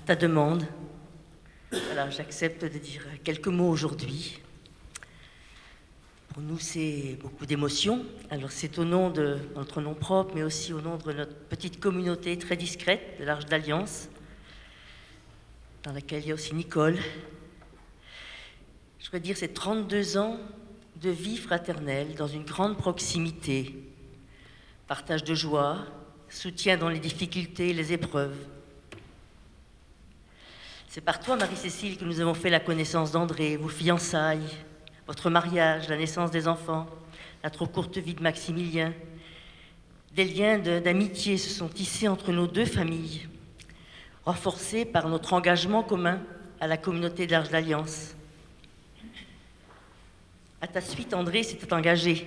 à ta demande. Voilà, j'accepte de dire quelques mots aujourd'hui. Pour nous, c'est beaucoup d'émotions. Alors, c'est au nom de notre nom propre, mais aussi au nom de notre petite communauté très discrète de l'Arche d'Alliance, dans laquelle il y a aussi Nicole. Je voudrais dire, c'est 32 ans de vie fraternelle dans une grande proximité, partage de joie, soutien dans les difficultés et les épreuves. C'est par toi, Marie-Cécile, que nous avons fait la connaissance d'André, vos fiançailles, votre mariage, la naissance des enfants, la trop courte vie de Maximilien. Des liens d'amitié se sont tissés entre nos deux familles, renforcés par notre engagement commun à la communauté d'Arche d'Alliance. À ta suite, André s'était engagé.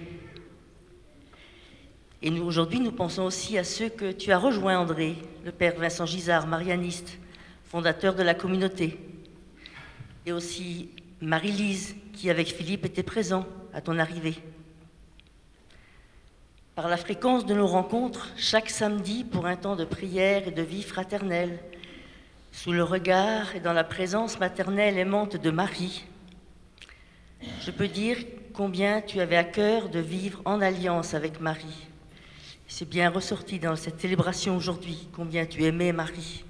Et nous, aujourd'hui, nous pensons aussi à ceux que tu as rejoints, André, le père Vincent Gisard, marianiste, fondateur de la communauté, et aussi Marie-Lise, qui avec Philippe était présent à ton arrivée. Par la fréquence de nos rencontres, chaque samedi pour un temps de prière et de vie fraternelle, sous le regard et dans la présence maternelle aimante de Marie, je peux dire combien tu avais à cœur de vivre en alliance avec Marie. C'est bien ressorti dans cette célébration aujourd'hui, combien tu aimais Marie.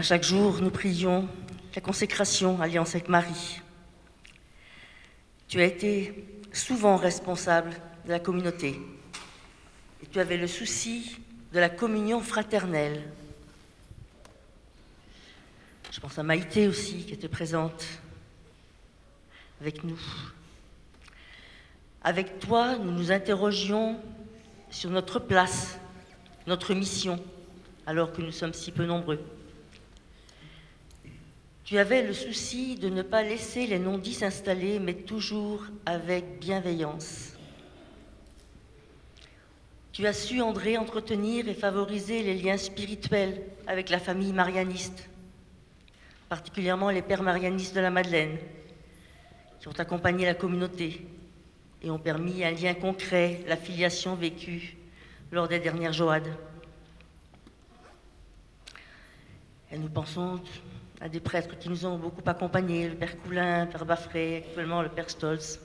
Chaque jour, nous prions la consécration, alliance avec Marie. Tu as été souvent responsable de la communauté et tu avais le souci de la communion fraternelle. Je pense à Maïté aussi qui était présente avec nous. Avec toi, nous nous interrogions sur notre place, notre mission, alors que nous sommes si peu nombreux. Tu avais le souci de ne pas laisser les non-dits s'installer, mais toujours avec bienveillance. Tu as su, André, entretenir et favoriser les liens spirituels avec la famille marianiste, particulièrement les pères marianistes de la Madeleine, qui ont accompagné la communauté et ont permis un lien concret, la filiation vécue lors des dernières Joades. Et nous pensons à des prêtres qui nous ont beaucoup accompagnés, le Père Coulin, le Père Baffré, actuellement le Père Stolz.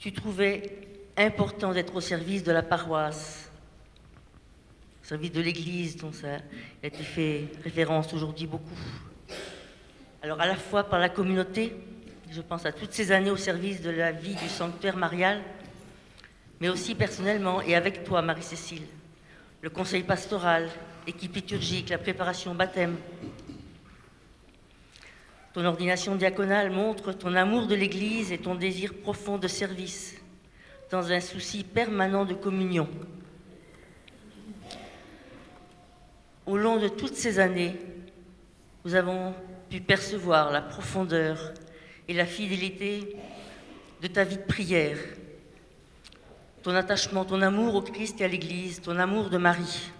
Tu trouvais important d'être au service de la paroisse, au service de l'Église, dont ça a été fait référence aujourd'hui beaucoup. Alors à la fois par la communauté, je pense à toutes ces années au service de la vie du sanctuaire marial, mais aussi personnellement et avec toi, Marie-Cécile, le conseil pastoral, équipe liturgique, la préparation au baptême. Ton ordination diaconale montre ton amour de l'Église et ton désir profond de service, dans un souci permanent de communion. Au long de toutes ces années, nous avons pu percevoir la profondeur et la fidélité de ta vie de prière, ton attachement, ton amour au Christ et à l'Église, ton amour de Marie.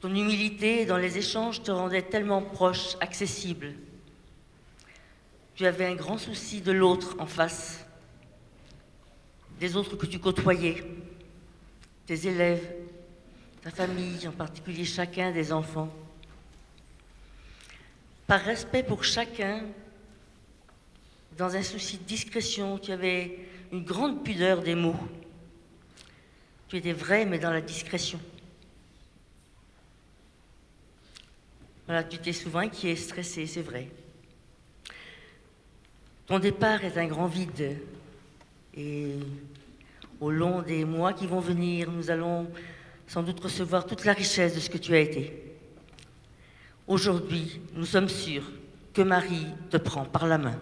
Ton humilité dans les échanges te rendait tellement proche, accessible. Tu avais un grand souci de l'autre en face, des autres que tu côtoyais, tes élèves, ta famille, en particulier chacun des enfants. Par respect pour chacun, dans un souci de discrétion, tu avais une grande pudeur des mots. Tu étais vrai, mais dans la discrétion. Voilà, tu t'es souvent inquiet, stressé, c'est vrai. Ton départ est un grand vide. Et au long des mois qui vont venir, nous allons sans doute recevoir toute la richesse de ce que tu as été. Aujourd'hui, nous sommes sûrs que Marie te prend par la main.